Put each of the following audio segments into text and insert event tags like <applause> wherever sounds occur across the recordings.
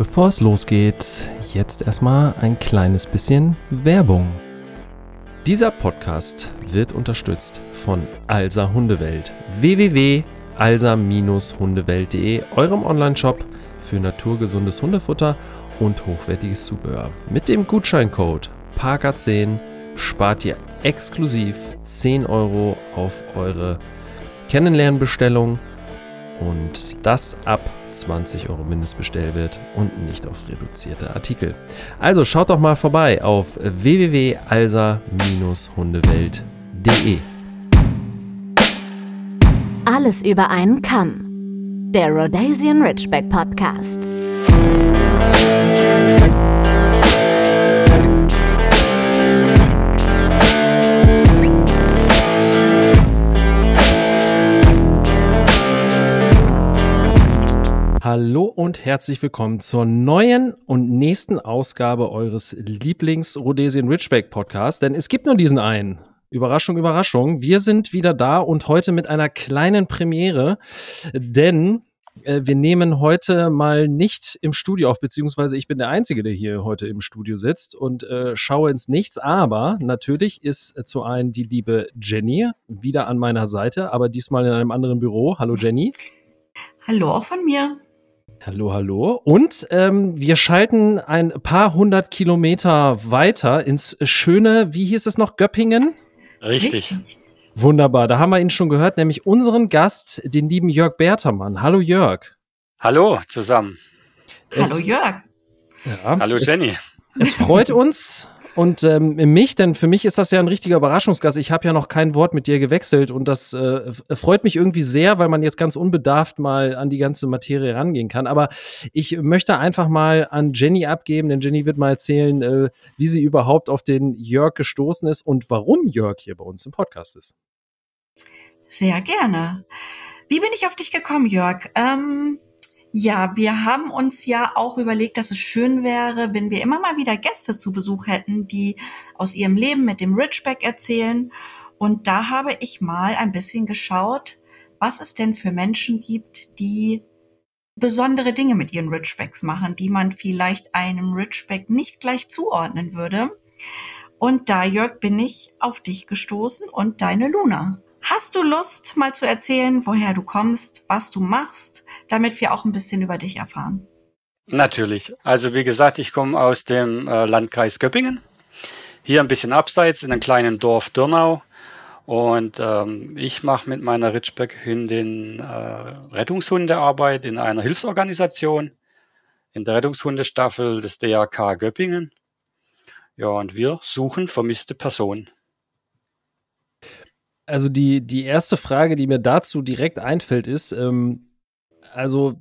Bevor es losgeht, jetzt erstmal ein kleines bisschen Werbung. Dieser Podcast wird unterstützt von Alsa Hundewelt. www.alsa-hundewelt.de, eurem Online-Shop für naturgesundes Hundefutter und hochwertiges Zubehör. Mit dem Gutscheincode PARKA10 spart ihr exklusiv 10 Euro auf eure Kennenlernbestellung und das ab 20 Euro Mindestbestellwert und nicht auf reduzierte Artikel. Also schaut doch mal vorbei auf www.alsa-hundewelt.de. Alles über einen Kamm. Der Rhodesian Ridgeback Podcast. Hallo und herzlich willkommen zur neuen und nächsten Ausgabe eures Lieblings-Rhodesian Ridgeback Podcast. Denn es gibt nur diesen einen. Überraschung, Überraschung. Wir sind wieder da und heute mit einer kleinen Premiere, denn äh, wir nehmen heute mal nicht im Studio auf, beziehungsweise ich bin der Einzige, der hier heute im Studio sitzt und äh, schaue ins Nichts. Aber natürlich ist äh, zu einem die liebe Jenny wieder an meiner Seite, aber diesmal in einem anderen Büro. Hallo Jenny. Hallo auch von mir. Hallo, hallo. Und ähm, wir schalten ein paar hundert Kilometer weiter ins schöne, wie hieß es noch, Göppingen? Richtig. Richtig. Wunderbar, da haben wir ihn schon gehört, nämlich unseren Gast, den lieben Jörg Bertermann. Hallo Jörg. Hallo zusammen. Es, Hallo Jörg. Ja, Hallo Jenny. Es, es freut uns, und ähm, mich, denn für mich ist das ja ein richtiger Überraschungsgast. Ich habe ja noch kein Wort mit dir gewechselt und das äh, freut mich irgendwie sehr, weil man jetzt ganz unbedarft mal an die ganze Materie rangehen kann. Aber ich möchte einfach mal an Jenny abgeben, denn Jenny wird mal erzählen, äh, wie sie überhaupt auf den Jörg gestoßen ist und warum Jörg hier bei uns im Podcast ist. Sehr gerne. Wie bin ich auf dich gekommen, Jörg? Ähm ja, wir haben uns ja auch überlegt, dass es schön wäre, wenn wir immer mal wieder Gäste zu Besuch hätten, die aus ihrem Leben mit dem Ridgeback erzählen. Und da habe ich mal ein bisschen geschaut, was es denn für Menschen gibt, die besondere Dinge mit ihren Ridgebacks machen, die man vielleicht einem Ridgeback nicht gleich zuordnen würde. Und da, Jörg, bin ich auf dich gestoßen und deine Luna. Hast du Lust, mal zu erzählen, woher du kommst, was du machst, damit wir auch ein bisschen über dich erfahren? Natürlich. Also wie gesagt, ich komme aus dem äh, Landkreis Göppingen. Hier ein bisschen abseits in einem kleinen Dorf Dürnau. Und ähm, ich mache mit meiner Ridgeback-Hündin äh, Rettungshundearbeit in einer Hilfsorganisation, in der Rettungshundestaffel des DRK Göppingen. Ja, und wir suchen vermisste Personen also die, die erste Frage, die mir dazu direkt einfällt, ist, ähm, also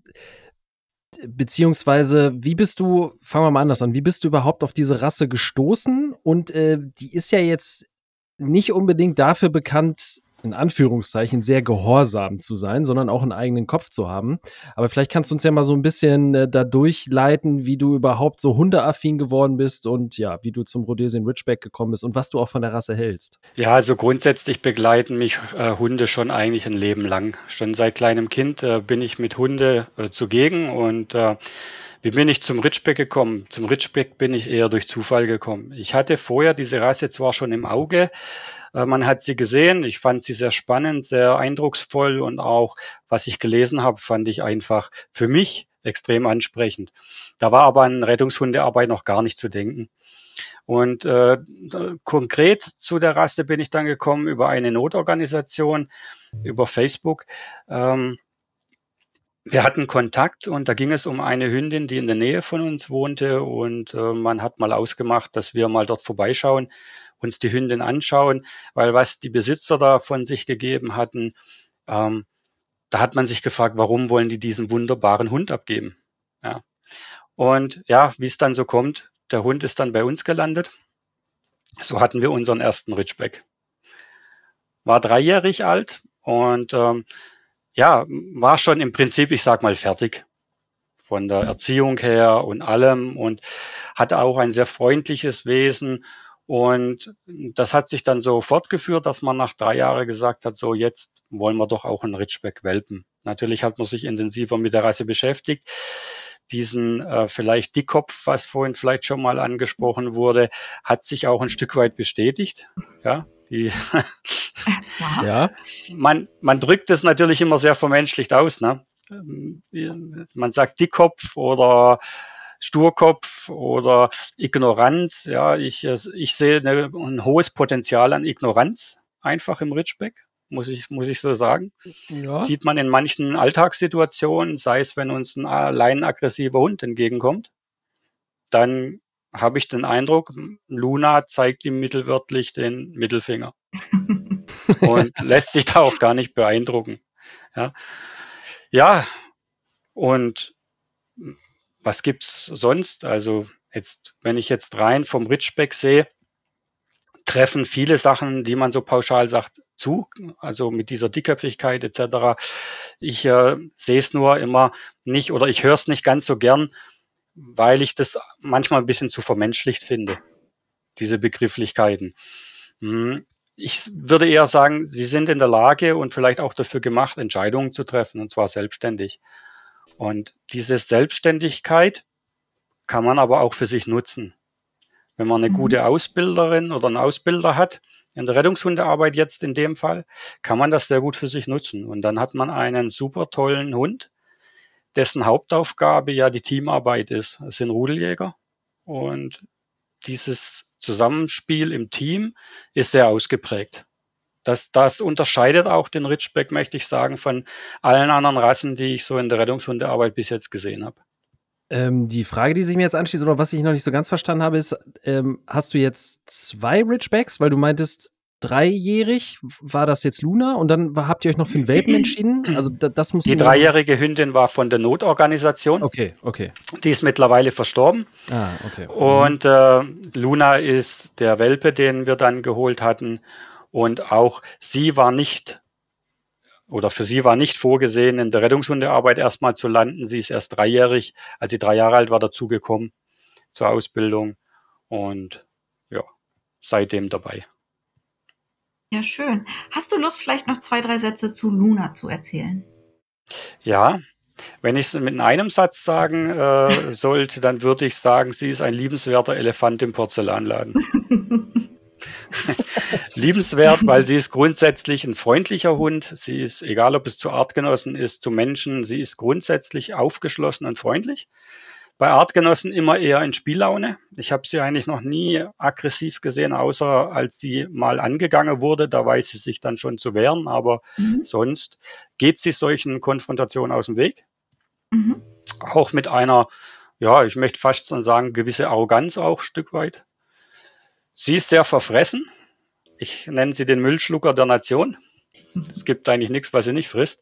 beziehungsweise wie bist du, fangen wir mal anders an, wie bist du überhaupt auf diese Rasse gestoßen? Und äh, die ist ja jetzt nicht unbedingt dafür bekannt, in Anführungszeichen sehr gehorsam zu sein, sondern auch einen eigenen Kopf zu haben. Aber vielleicht kannst du uns ja mal so ein bisschen äh, da durchleiten, wie du überhaupt so hundeaffin geworden bist und ja, wie du zum Rhodesian Ridgeback gekommen bist und was du auch von der Rasse hältst. Ja, also grundsätzlich begleiten mich äh, Hunde schon eigentlich ein Leben lang. Schon seit kleinem Kind äh, bin ich mit Hunde äh, zugegen und äh, wie bin ich zum Ridgeback gekommen? Zum Ridgeback bin ich eher durch Zufall gekommen. Ich hatte vorher diese Rasse zwar schon im Auge, äh, man hat sie gesehen. Ich fand sie sehr spannend, sehr eindrucksvoll und auch, was ich gelesen habe, fand ich einfach für mich extrem ansprechend. Da war aber an Rettungshundearbeit noch gar nicht zu denken. Und äh, konkret zu der Rasse bin ich dann gekommen über eine Notorganisation, über Facebook. Ähm, wir hatten Kontakt und da ging es um eine Hündin, die in der Nähe von uns wohnte und äh, man hat mal ausgemacht, dass wir mal dort vorbeischauen uns die Hündin anschauen, weil was die Besitzer da von sich gegeben hatten, ähm, da hat man sich gefragt, warum wollen die diesen wunderbaren Hund abgeben? Ja. Und ja, wie es dann so kommt, der Hund ist dann bei uns gelandet. So hatten wir unseren ersten Ridgeback. War dreijährig alt und ähm, ja, war schon im Prinzip, ich sag mal, fertig von der Erziehung her und allem und hatte auch ein sehr freundliches Wesen und das hat sich dann so fortgeführt, dass man nach drei Jahren gesagt hat, so jetzt wollen wir doch auch einen Ridgeback welpen. Natürlich hat man sich intensiver mit der Rasse beschäftigt. diesen äh, vielleicht Dickkopf, was vorhin vielleicht schon mal angesprochen wurde, hat sich auch ein Stück weit bestätigt. Ja, die <laughs> ja. Man, man drückt es natürlich immer sehr vermenschlicht aus. Ne? Ähm, man sagt Dickkopf oder Sturkopf oder Ignoranz. Ja, ich, ich sehe eine, ein hohes Potenzial an Ignoranz einfach im Ridgeback muss ich, muss ich so sagen. Ja. Sieht man in manchen Alltagssituationen, sei es, wenn uns ein allein aggressiver Hund entgegenkommt, dann habe ich den Eindruck, Luna zeigt ihm mittelwörtlich den Mittelfinger <laughs> und lässt sich da auch gar nicht beeindrucken. Ja, ja und was gibt's sonst? Also jetzt, wenn ich jetzt rein vom Ridgeback sehe, treffen viele Sachen, die man so pauschal sagt, zu, also mit dieser Dickköpfigkeit etc. Ich äh, sehe es nur immer nicht oder ich höre es nicht ganz so gern, weil ich das manchmal ein bisschen zu vermenschlicht finde, diese Begrifflichkeiten. Hm, ich würde eher sagen, sie sind in der Lage und vielleicht auch dafür gemacht, Entscheidungen zu treffen, und zwar selbstständig. Und diese Selbstständigkeit kann man aber auch für sich nutzen. Wenn man eine mhm. gute Ausbilderin oder einen Ausbilder hat, in der Rettungshundearbeit jetzt in dem Fall, kann man das sehr gut für sich nutzen. Und dann hat man einen super tollen Hund, dessen Hauptaufgabe ja die Teamarbeit ist. Es sind Rudeljäger. Und dieses Zusammenspiel im Team ist sehr ausgeprägt. Das, das unterscheidet auch den Ridgeback, möchte ich sagen, von allen anderen Rassen, die ich so in der Rettungshundearbeit bis jetzt gesehen habe. Ähm, die Frage, die sich mir jetzt anschließt, oder was ich noch nicht so ganz verstanden habe, ist, ähm, hast du jetzt zwei Ridgebacks, weil du meintest, dreijährig war das jetzt Luna und dann habt ihr euch noch für einen Welpen entschieden? Also das muss Die dreijährige Hündin war von der Notorganisation. Okay, okay. Die ist mittlerweile verstorben. Ah, okay. Und äh, Luna ist der Welpe, den wir dann geholt hatten. Und auch sie war nicht oder für sie war nicht vorgesehen, in der Rettungshundearbeit erstmal zu landen. Sie ist erst dreijährig, als sie drei Jahre alt war, dazugekommen zur Ausbildung und ja, seitdem dabei. Ja, schön. Hast du Lust, vielleicht noch zwei, drei Sätze zu Luna zu erzählen? Ja, wenn ich es mit einem Satz sagen äh, sollte, dann würde ich sagen, sie ist ein liebenswerter Elefant im Porzellanladen. <laughs> <laughs> Liebenswert, weil sie ist grundsätzlich ein freundlicher Hund. Sie ist, egal ob es zu Artgenossen ist, zu Menschen, sie ist grundsätzlich aufgeschlossen und freundlich. Bei Artgenossen immer eher in Spiellaune. Ich habe sie eigentlich noch nie aggressiv gesehen, außer als sie mal angegangen wurde. Da weiß sie sich dann schon zu wehren, aber mhm. sonst geht sie solchen Konfrontationen aus dem Weg. Mhm. Auch mit einer, ja, ich möchte fast schon sagen, gewisse Arroganz auch ein Stück weit. Sie ist sehr verfressen. Ich nenne sie den Müllschlucker der Nation. Es gibt eigentlich nichts, was sie nicht frisst.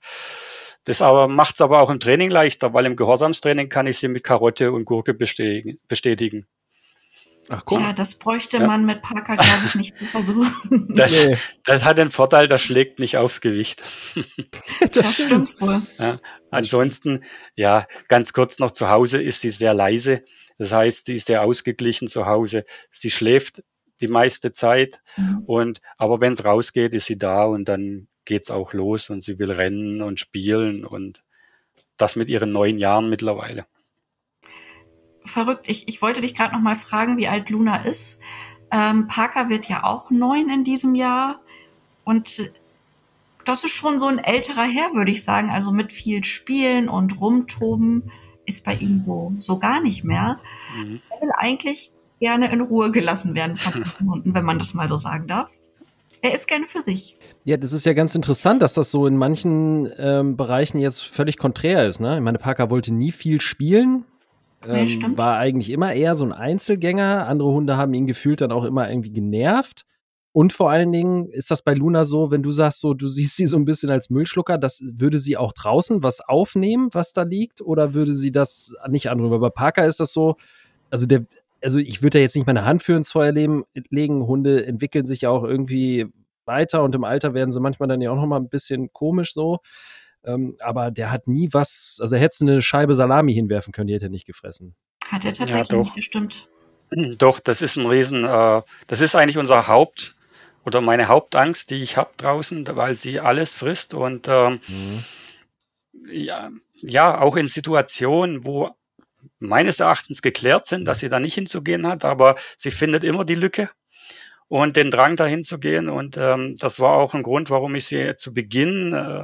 Das aber macht es aber auch im Training leichter, weil im Gehorsamstraining kann ich sie mit Karotte und Gurke bestätigen. Ach cool. Ja, das bräuchte ja. man mit Parker, glaube ich, nicht zu versuchen. <laughs> Das, nee. das, hat den Vorteil, das schlägt nicht aufs Gewicht. <laughs> das, das stimmt wohl. Ja, ansonsten, ja, ganz kurz noch zu Hause ist sie sehr leise. Das heißt, sie ist sehr ausgeglichen zu Hause. Sie schläft die meiste Zeit. Mhm. Und aber wenn es rausgeht, ist sie da und dann geht's auch los und sie will rennen und spielen und das mit ihren neun Jahren mittlerweile. Verrückt. Ich, ich wollte dich gerade noch mal fragen, wie alt Luna ist. Ähm, Parker wird ja auch neun in diesem Jahr und das ist schon so ein älterer Herr, würde ich sagen. Also mit viel Spielen und Rumtoben ist bei ihm so, so gar nicht mehr. Mhm. Er will eigentlich gerne in Ruhe gelassen werden von <laughs> Hunden, wenn man das mal so sagen darf. Er ist gerne für sich. Ja, das ist ja ganz interessant, dass das so in manchen ähm, Bereichen jetzt völlig konträr ist. Ne? Ich meine, Parker wollte nie viel spielen. Ähm, ja, war eigentlich immer eher so ein Einzelgänger. Andere Hunde haben ihn gefühlt dann auch immer irgendwie genervt. Und vor allen Dingen ist das bei Luna so, wenn du sagst, so, du siehst sie so ein bisschen als Müllschlucker, das würde sie auch draußen was aufnehmen, was da liegt, oder würde sie das nicht anrühren? Bei Parker ist das so, also der, also ich würde da jetzt nicht meine Hand für ins Feuer legen. Hunde entwickeln sich ja auch irgendwie weiter und im Alter werden sie manchmal dann ja auch noch mal ein bisschen komisch so. Ähm, aber der hat nie was, also er hätte eine Scheibe Salami hinwerfen können, die hätte er nicht gefressen. Hat er tatsächlich ja, nicht, das stimmt. <clears throat> Doch, das ist ein Riesen, äh, das ist eigentlich unser Haupt oder meine Hauptangst, die ich habe draußen, weil sie alles frisst und ähm, mhm. ja, ja, auch in Situationen, wo meines Erachtens geklärt sind, dass sie da nicht hinzugehen hat, aber sie findet immer die Lücke und den Drang dahin zu gehen. Und ähm, das war auch ein Grund, warum ich sie zu Beginn äh,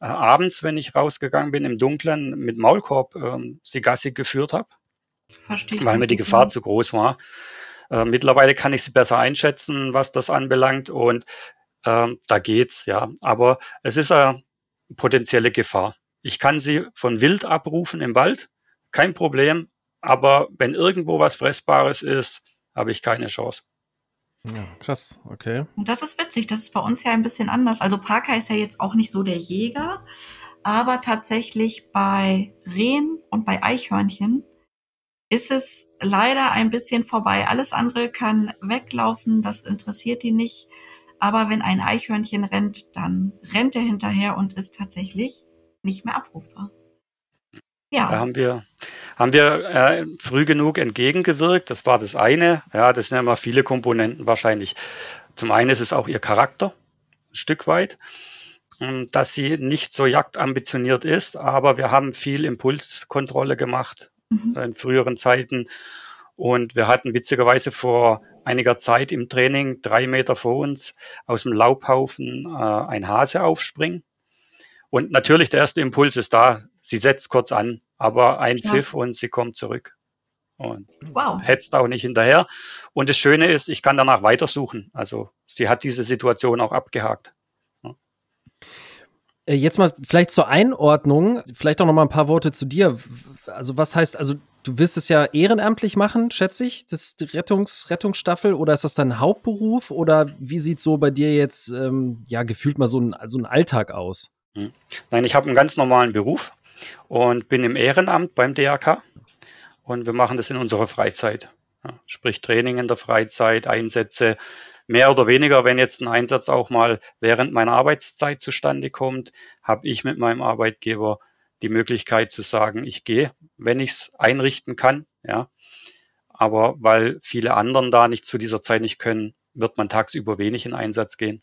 äh abends, wenn ich rausgegangen bin, im Dunkeln mit Maulkorb ähm, sie Gassi geführt habe. Verstehe. Weil mir die Gefahr ja. zu groß war. Äh, mittlerweile kann ich sie besser einschätzen, was das anbelangt. Und ähm, da geht's, ja. Aber es ist eine potenzielle Gefahr. Ich kann sie von Wild abrufen im Wald, kein Problem. Aber wenn irgendwo was Fressbares ist, habe ich keine Chance. Ja, krass, okay. Und das ist witzig, das ist bei uns ja ein bisschen anders. Also Parker ist ja jetzt auch nicht so der Jäger, aber tatsächlich bei Rehen und bei Eichhörnchen ist es leider ein bisschen vorbei. Alles andere kann weglaufen, das interessiert die nicht. Aber wenn ein Eichhörnchen rennt, dann rennt er hinterher und ist tatsächlich nicht mehr abrufbar. Ja. Da haben wir, haben wir äh, früh genug entgegengewirkt. Das war das eine. Ja, das sind immer viele Komponenten wahrscheinlich. Zum einen ist es auch ihr Charakter, ein Stück weit, ähm, dass sie nicht so jagdambitioniert ist, aber wir haben viel Impulskontrolle gemacht mhm. in früheren Zeiten. Und wir hatten witzigerweise vor einiger Zeit im Training drei Meter vor uns aus dem Laubhaufen äh, ein Hase aufspringen. Und natürlich der erste Impuls ist da, sie setzt kurz an, aber ein ja. Pfiff und sie kommt zurück. Und wow. hetzt auch nicht hinterher. Und das Schöne ist, ich kann danach weitersuchen. Also sie hat diese Situation auch abgehakt. Äh, jetzt mal vielleicht zur Einordnung, vielleicht auch noch mal ein paar Worte zu dir. Also was heißt, also du wirst es ja ehrenamtlich machen, schätze ich, das Rettungs Rettungsstaffel, oder ist das dein Hauptberuf oder wie sieht so bei dir jetzt ähm, ja gefühlt mal so ein, so ein Alltag aus? Hm. Nein, ich habe einen ganz normalen Beruf und bin im Ehrenamt beim DAK und wir machen das in unserer Freizeit. Ja, sprich Training in der Freizeit, Einsätze, mehr oder weniger, wenn jetzt ein Einsatz auch mal während meiner Arbeitszeit zustande kommt, habe ich mit meinem Arbeitgeber die Möglichkeit zu sagen, ich gehe, wenn ich es einrichten kann, ja. Aber weil viele anderen da nicht zu dieser Zeit nicht können, wird man tagsüber wenig in Einsatz gehen.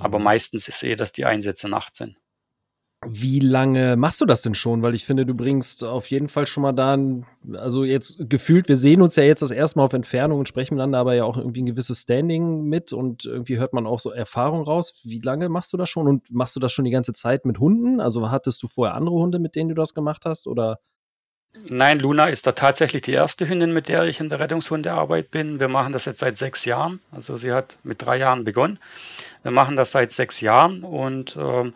Aber meistens ist eh, dass die Einsätze nachts sind. Wie lange machst du das denn schon? Weil ich finde, du bringst auf jeden Fall schon mal da, ein, also jetzt gefühlt, wir sehen uns ja jetzt das erste Mal auf Entfernung und sprechen miteinander, aber ja auch irgendwie ein gewisses Standing mit und irgendwie hört man auch so Erfahrung raus. Wie lange machst du das schon und machst du das schon die ganze Zeit mit Hunden? Also hattest du vorher andere Hunde, mit denen du das gemacht hast oder? Nein, Luna ist da tatsächlich die erste Hündin, mit der ich in der Rettungshundearbeit bin. Wir machen das jetzt seit sechs Jahren. Also sie hat mit drei Jahren begonnen. Wir machen das seit sechs Jahren und ähm,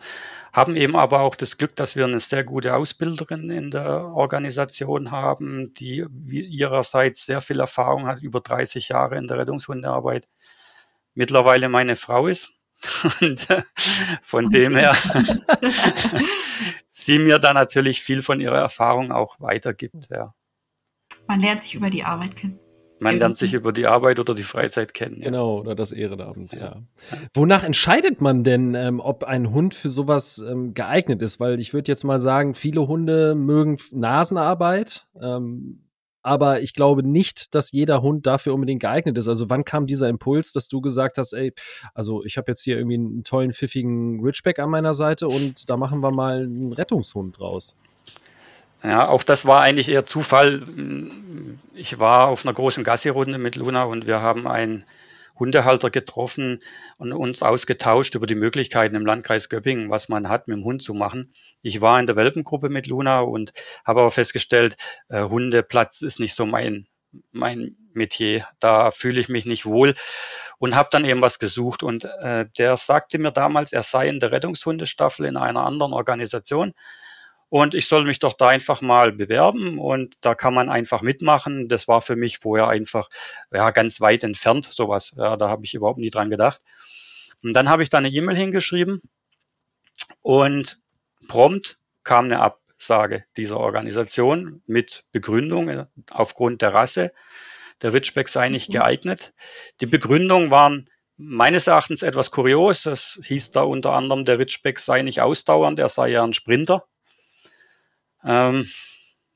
haben eben aber auch das Glück, dass wir eine sehr gute Ausbilderin in der Organisation haben, die ihrerseits sehr viel Erfahrung hat, über 30 Jahre in der Rettungshundearbeit. Mittlerweile meine Frau ist. <laughs> Und äh, von dem her <laughs> sie mir da natürlich viel von ihrer Erfahrung auch weitergibt. Ja. Man lernt sich über die Arbeit kennen. Man lernt sich über die Arbeit oder die Freizeit kennen. Ja. Genau, oder das Ehrenamt, ja. Wonach entscheidet man denn, ähm, ob ein Hund für sowas ähm, geeignet ist? Weil ich würde jetzt mal sagen, viele Hunde mögen Nasenarbeit, ähm, aber ich glaube nicht, dass jeder Hund dafür unbedingt geeignet ist. Also wann kam dieser Impuls, dass du gesagt hast, ey, also ich habe jetzt hier irgendwie einen tollen, pfiffigen Ridgeback an meiner Seite und da machen wir mal einen Rettungshund draus? Ja, auch das war eigentlich eher Zufall. Ich war auf einer großen Gassi-Runde mit Luna und wir haben einen Hundehalter getroffen und uns ausgetauscht über die Möglichkeiten im Landkreis Göppingen, was man hat, mit dem Hund zu machen. Ich war in der Welpengruppe mit Luna und habe aber festgestellt, äh, Hundeplatz ist nicht so mein, mein Metier. Da fühle ich mich nicht wohl und habe dann eben was gesucht. Und äh, der sagte mir damals, er sei in der Rettungshundestaffel in einer anderen Organisation und ich soll mich doch da einfach mal bewerben und da kann man einfach mitmachen. Das war für mich vorher einfach ja, ganz weit entfernt, sowas. Ja, da habe ich überhaupt nie dran gedacht. Und dann habe ich da eine E-Mail hingeschrieben und prompt kam eine Absage dieser Organisation mit Begründung äh, aufgrund der Rasse. Der Ridgeback sei nicht mhm. geeignet. Die Begründung waren meines Erachtens etwas kurios. Das hieß da unter anderem, der Ridgeback sei nicht ausdauernd, er sei ja ein Sprinter. Ähm,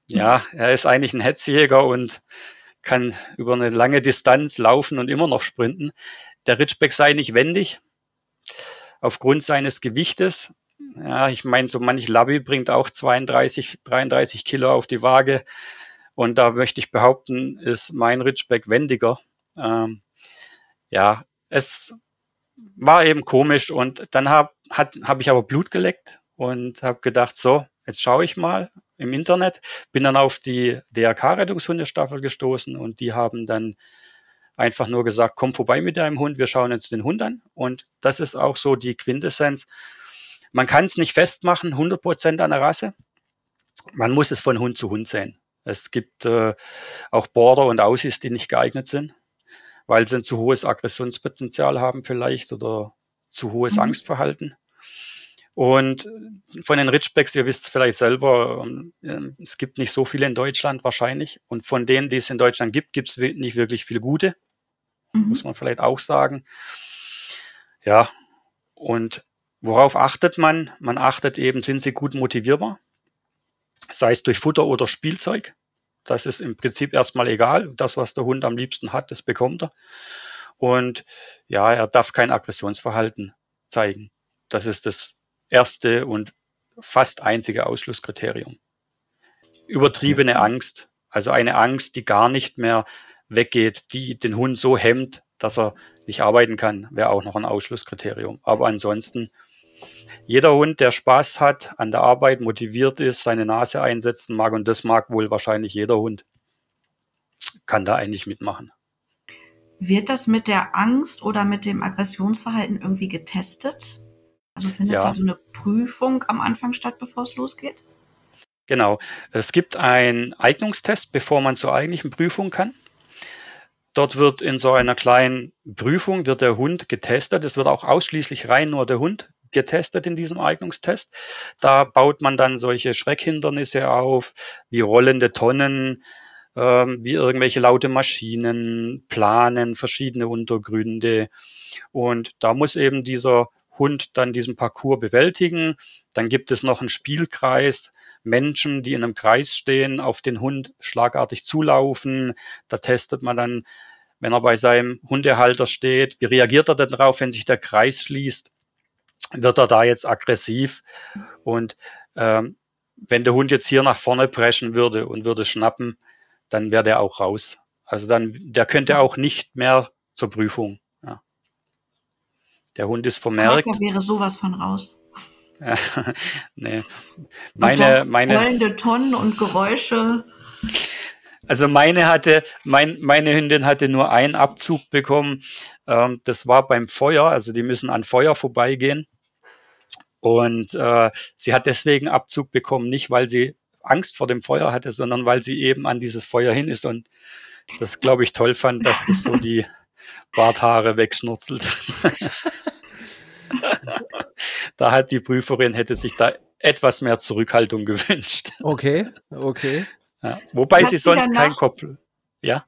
ja, er ist eigentlich ein Hetzjäger und kann über eine lange Distanz laufen und immer noch sprinten. Der Ridgeback sei nicht wendig aufgrund seines Gewichtes. Ja, ich meine, so manch Labby bringt auch 32, 33 Kilo auf die Waage. Und da möchte ich behaupten, ist mein Ridgeback wendiger. Ähm, ja, es war eben komisch und dann habe hab ich aber Blut geleckt und habe gedacht, so, jetzt schaue ich mal im Internet, bin dann auf die DRK-Rettungshundestaffel gestoßen und die haben dann einfach nur gesagt, komm vorbei mit deinem Hund, wir schauen uns den Hund an. Und das ist auch so die Quintessenz. Man kann es nicht festmachen, 100% an der Rasse. Man muss es von Hund zu Hund sehen. Es gibt äh, auch Border und Aussies, die nicht geeignet sind, weil sie ein zu hohes Aggressionspotenzial haben vielleicht oder zu hohes mhm. Angstverhalten. Und von den Ridgebacks, ihr wisst es vielleicht selber, ähm, es gibt nicht so viele in Deutschland wahrscheinlich. Und von denen, die es in Deutschland gibt, gibt es nicht wirklich viele gute. Mhm. Muss man vielleicht auch sagen. Ja, und worauf achtet man? Man achtet eben, sind sie gut motivierbar? Sei es durch Futter oder Spielzeug. Das ist im Prinzip erstmal egal. Das, was der Hund am liebsten hat, das bekommt er. Und ja, er darf kein Aggressionsverhalten zeigen. Das ist das erste und fast einzige Ausschlusskriterium. Übertriebene Angst, also eine Angst, die gar nicht mehr weggeht, die den Hund so hemmt, dass er nicht arbeiten kann, wäre auch noch ein Ausschlusskriterium. Aber ansonsten, jeder Hund, der Spaß hat an der Arbeit, motiviert ist, seine Nase einsetzen mag, und das mag wohl wahrscheinlich jeder Hund, kann da eigentlich mitmachen. Wird das mit der Angst oder mit dem Aggressionsverhalten irgendwie getestet? Also findet ja. da so eine Prüfung am Anfang statt, bevor es losgeht? Genau. Es gibt einen Eignungstest, bevor man zur eigentlichen Prüfung kann. Dort wird in so einer kleinen Prüfung wird der Hund getestet. Es wird auch ausschließlich rein nur der Hund getestet in diesem Eignungstest. Da baut man dann solche Schreckhindernisse auf, wie rollende Tonnen, ähm, wie irgendwelche laute Maschinen, Planen, verschiedene Untergründe. Und da muss eben dieser Hund dann diesen Parcours bewältigen. Dann gibt es noch einen Spielkreis, Menschen, die in einem Kreis stehen, auf den Hund schlagartig zulaufen. Da testet man dann, wenn er bei seinem Hundehalter steht, wie reagiert er denn darauf, wenn sich der Kreis schließt? Wird er da jetzt aggressiv? Und ähm, wenn der Hund jetzt hier nach vorne preschen würde und würde schnappen, dann wäre der auch raus. Also dann, der könnte auch nicht mehr zur Prüfung. Der Hund ist vermerkt. Marker wäre sowas von raus. <laughs> nee. Meine, meine. Rollende Tonnen und Geräusche. Also meine hatte, mein, meine Hündin hatte nur einen Abzug bekommen. Ähm, das war beim Feuer, also die müssen an Feuer vorbeigehen. Und äh, sie hat deswegen Abzug bekommen, nicht weil sie Angst vor dem Feuer hatte, sondern weil sie eben an dieses Feuer hin ist und das, glaube ich, toll fand, dass das so die <laughs> Barthaare wegschnurzelt. <laughs> da hat die Prüferin, hätte sich da etwas mehr Zurückhaltung <laughs> gewünscht. Okay, okay. Ja, wobei sie, sie sonst kein Kopf. Ja.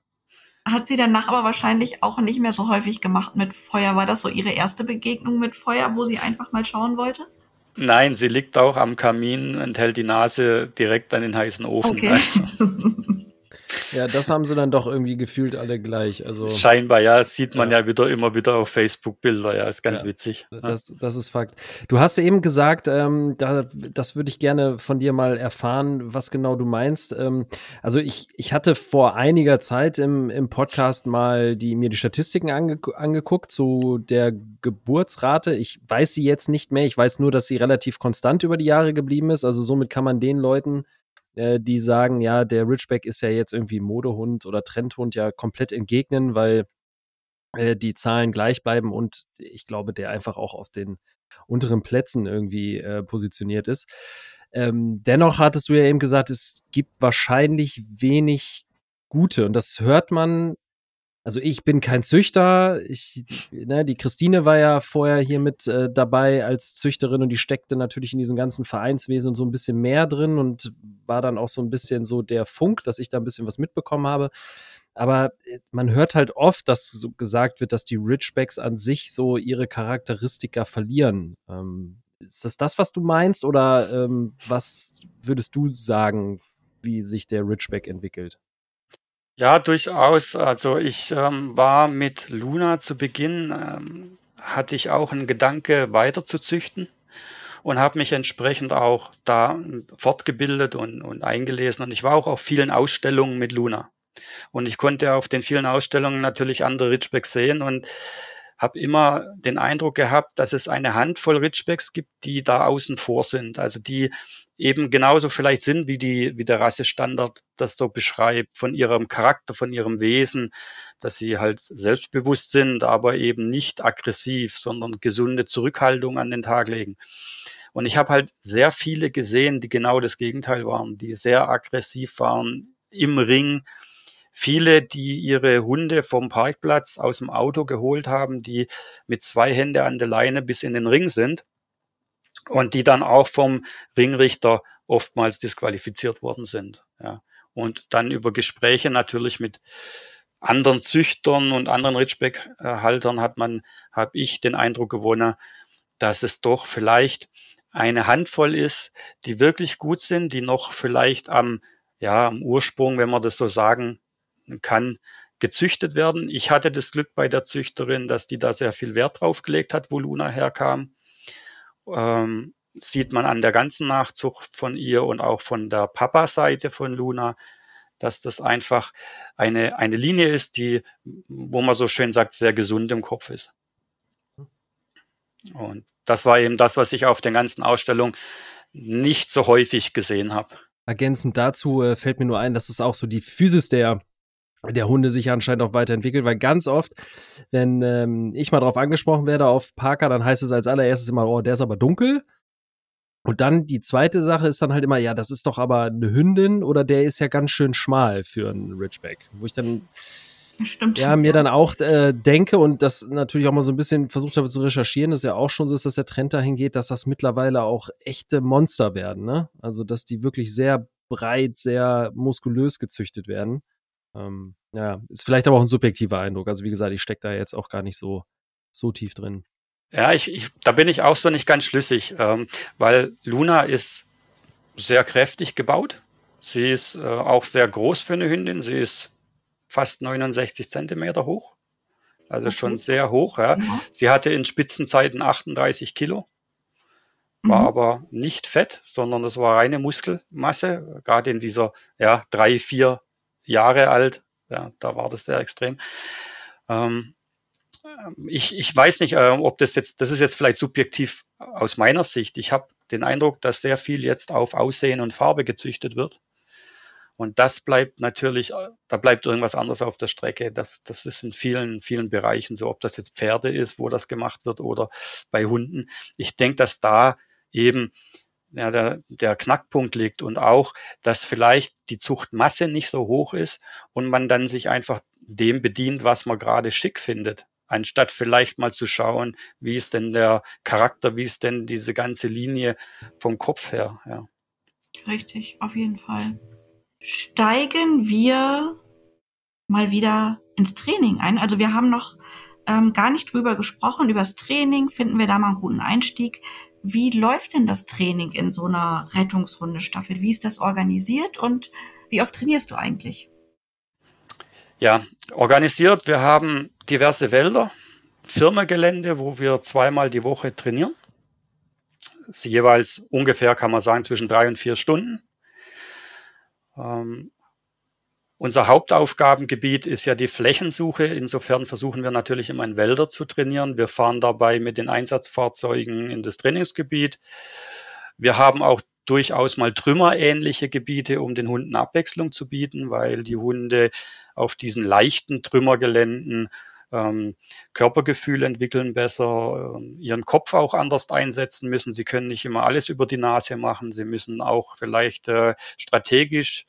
Hat sie danach aber wahrscheinlich auch nicht mehr so häufig gemacht mit Feuer. War das so ihre erste Begegnung mit Feuer, wo sie einfach mal schauen wollte? Nein, sie liegt auch am Kamin und hält die Nase direkt an den heißen Ofen. Okay. Also. <laughs> Ja, das haben sie dann doch irgendwie gefühlt alle gleich. Also, Scheinbar, ja, das sieht man ja. ja wieder immer wieder auf Facebook-Bilder, ja, ist ganz ja, witzig. Das, das ist Fakt. Du hast eben gesagt, ähm, da, das würde ich gerne von dir mal erfahren, was genau du meinst. Ähm, also ich, ich hatte vor einiger Zeit im, im Podcast mal die, mir die Statistiken ange, angeguckt zu der Geburtsrate. Ich weiß sie jetzt nicht mehr. Ich weiß nur, dass sie relativ konstant über die Jahre geblieben ist. Also somit kann man den Leuten äh, die sagen, ja, der Ridgeback ist ja jetzt irgendwie Modehund oder Trendhund ja komplett entgegnen, weil äh, die Zahlen gleich bleiben und ich glaube, der einfach auch auf den unteren Plätzen irgendwie äh, positioniert ist. Ähm, dennoch hattest du ja eben gesagt, es gibt wahrscheinlich wenig gute und das hört man also ich bin kein Züchter. Ich, ne, die Christine war ja vorher hier mit äh, dabei als Züchterin und die steckte natürlich in diesem ganzen Vereinswesen so ein bisschen mehr drin und war dann auch so ein bisschen so der Funk, dass ich da ein bisschen was mitbekommen habe. Aber äh, man hört halt oft, dass so gesagt wird, dass die Ridgebacks an sich so ihre Charakteristika verlieren. Ähm, ist das das, was du meinst? Oder ähm, was würdest du sagen, wie sich der Ridgeback entwickelt? Ja, durchaus. Also ich ähm, war mit Luna zu Beginn, ähm, hatte ich auch einen Gedanke weiter zu züchten. und habe mich entsprechend auch da fortgebildet und, und eingelesen. Und ich war auch auf vielen Ausstellungen mit Luna. Und ich konnte auf den vielen Ausstellungen natürlich andere Ridgebacks sehen und habe immer den Eindruck gehabt, dass es eine Handvoll Ridgebacks gibt, die da außen vor sind. Also die eben genauso vielleicht sind, wie die, wie der Rassestandard das so beschreibt, von ihrem Charakter, von ihrem Wesen, dass sie halt selbstbewusst sind, aber eben nicht aggressiv, sondern gesunde Zurückhaltung an den Tag legen. Und ich habe halt sehr viele gesehen, die genau das Gegenteil waren, die sehr aggressiv waren im Ring, viele, die ihre Hunde vom Parkplatz aus dem Auto geholt haben, die mit zwei Hände an der Leine bis in den Ring sind und die dann auch vom Ringrichter oftmals disqualifiziert worden sind. Ja. Und dann über Gespräche natürlich mit anderen Züchtern und anderen Ridgeback-Haltern hat man, habe ich den Eindruck gewonnen, dass es doch vielleicht eine Handvoll ist, die wirklich gut sind, die noch vielleicht am, ja, am Ursprung, wenn man das so sagen kann gezüchtet werden. Ich hatte das Glück bei der Züchterin, dass die da sehr viel Wert drauf gelegt hat, wo Luna herkam. Ähm, sieht man an der ganzen Nachzucht von ihr und auch von der Papa-Seite von Luna, dass das einfach eine, eine Linie ist, die, wo man so schön sagt, sehr gesund im Kopf ist. Und das war eben das, was ich auf den ganzen Ausstellungen nicht so häufig gesehen habe. Ergänzend dazu äh, fällt mir nur ein, dass es auch so die Physis der der Hunde sich anscheinend auch weiterentwickelt, weil ganz oft, wenn ähm, ich mal drauf angesprochen werde auf Parker, dann heißt es als allererstes immer, oh, der ist aber dunkel. Und dann die zweite Sache ist dann halt immer, ja, das ist doch aber eine Hündin oder der ist ja ganz schön schmal für einen Ridgeback. Wo ich dann Stimmt. ja, mir dann auch äh, denke und das natürlich auch mal so ein bisschen versucht habe zu recherchieren, dass ja auch schon so ist, dass der Trend dahin geht, dass das mittlerweile auch echte Monster werden, ne? Also, dass die wirklich sehr breit, sehr muskulös gezüchtet werden. Ähm, ja, ist vielleicht aber auch ein subjektiver Eindruck. Also wie gesagt, ich stecke da jetzt auch gar nicht so, so tief drin. Ja, ich, ich, da bin ich auch so nicht ganz schlüssig, ähm, weil Luna ist sehr kräftig gebaut. Sie ist äh, auch sehr groß für eine Hündin. Sie ist fast 69 Zentimeter hoch. Also okay. schon sehr hoch. Ja. Mhm. Sie hatte in Spitzenzeiten 38 Kilo. War mhm. aber nicht fett, sondern das war reine Muskelmasse. Gerade in dieser ja, drei, vier Jahre alt. Ja, da war das sehr extrem. Ähm, ich, ich weiß nicht, äh, ob das jetzt, das ist jetzt vielleicht subjektiv aus meiner Sicht. Ich habe den Eindruck, dass sehr viel jetzt auf Aussehen und Farbe gezüchtet wird. Und das bleibt natürlich, äh, da bleibt irgendwas anderes auf der Strecke. Das, das ist in vielen, vielen Bereichen so, ob das jetzt Pferde ist, wo das gemacht wird oder bei Hunden. Ich denke, dass da eben ja, der, der Knackpunkt liegt und auch, dass vielleicht die Zuchtmasse nicht so hoch ist und man dann sich einfach dem bedient, was man gerade schick findet, anstatt vielleicht mal zu schauen, wie ist denn der Charakter, wie ist denn diese ganze Linie vom Kopf her. Ja. Richtig, auf jeden Fall. Steigen wir mal wieder ins Training ein. Also wir haben noch ähm, gar nicht drüber gesprochen, über das Training, finden wir da mal einen guten Einstieg. Wie läuft denn das Training in so einer Rettungshundestaffel? Wie ist das organisiert und wie oft trainierst du eigentlich? Ja, organisiert. Wir haben diverse Wälder, Firmengelände, wo wir zweimal die Woche trainieren. Jeweils ungefähr, kann man sagen, zwischen drei und vier Stunden. Ähm, unser Hauptaufgabengebiet ist ja die Flächensuche. Insofern versuchen wir natürlich immer in Wälder zu trainieren. Wir fahren dabei mit den Einsatzfahrzeugen in das Trainingsgebiet. Wir haben auch durchaus mal trümmerähnliche Gebiete, um den Hunden Abwechslung zu bieten, weil die Hunde auf diesen leichten Trümmergeländen ähm, Körpergefühl entwickeln besser, äh, ihren Kopf auch anders einsetzen müssen. Sie können nicht immer alles über die Nase machen. Sie müssen auch vielleicht äh, strategisch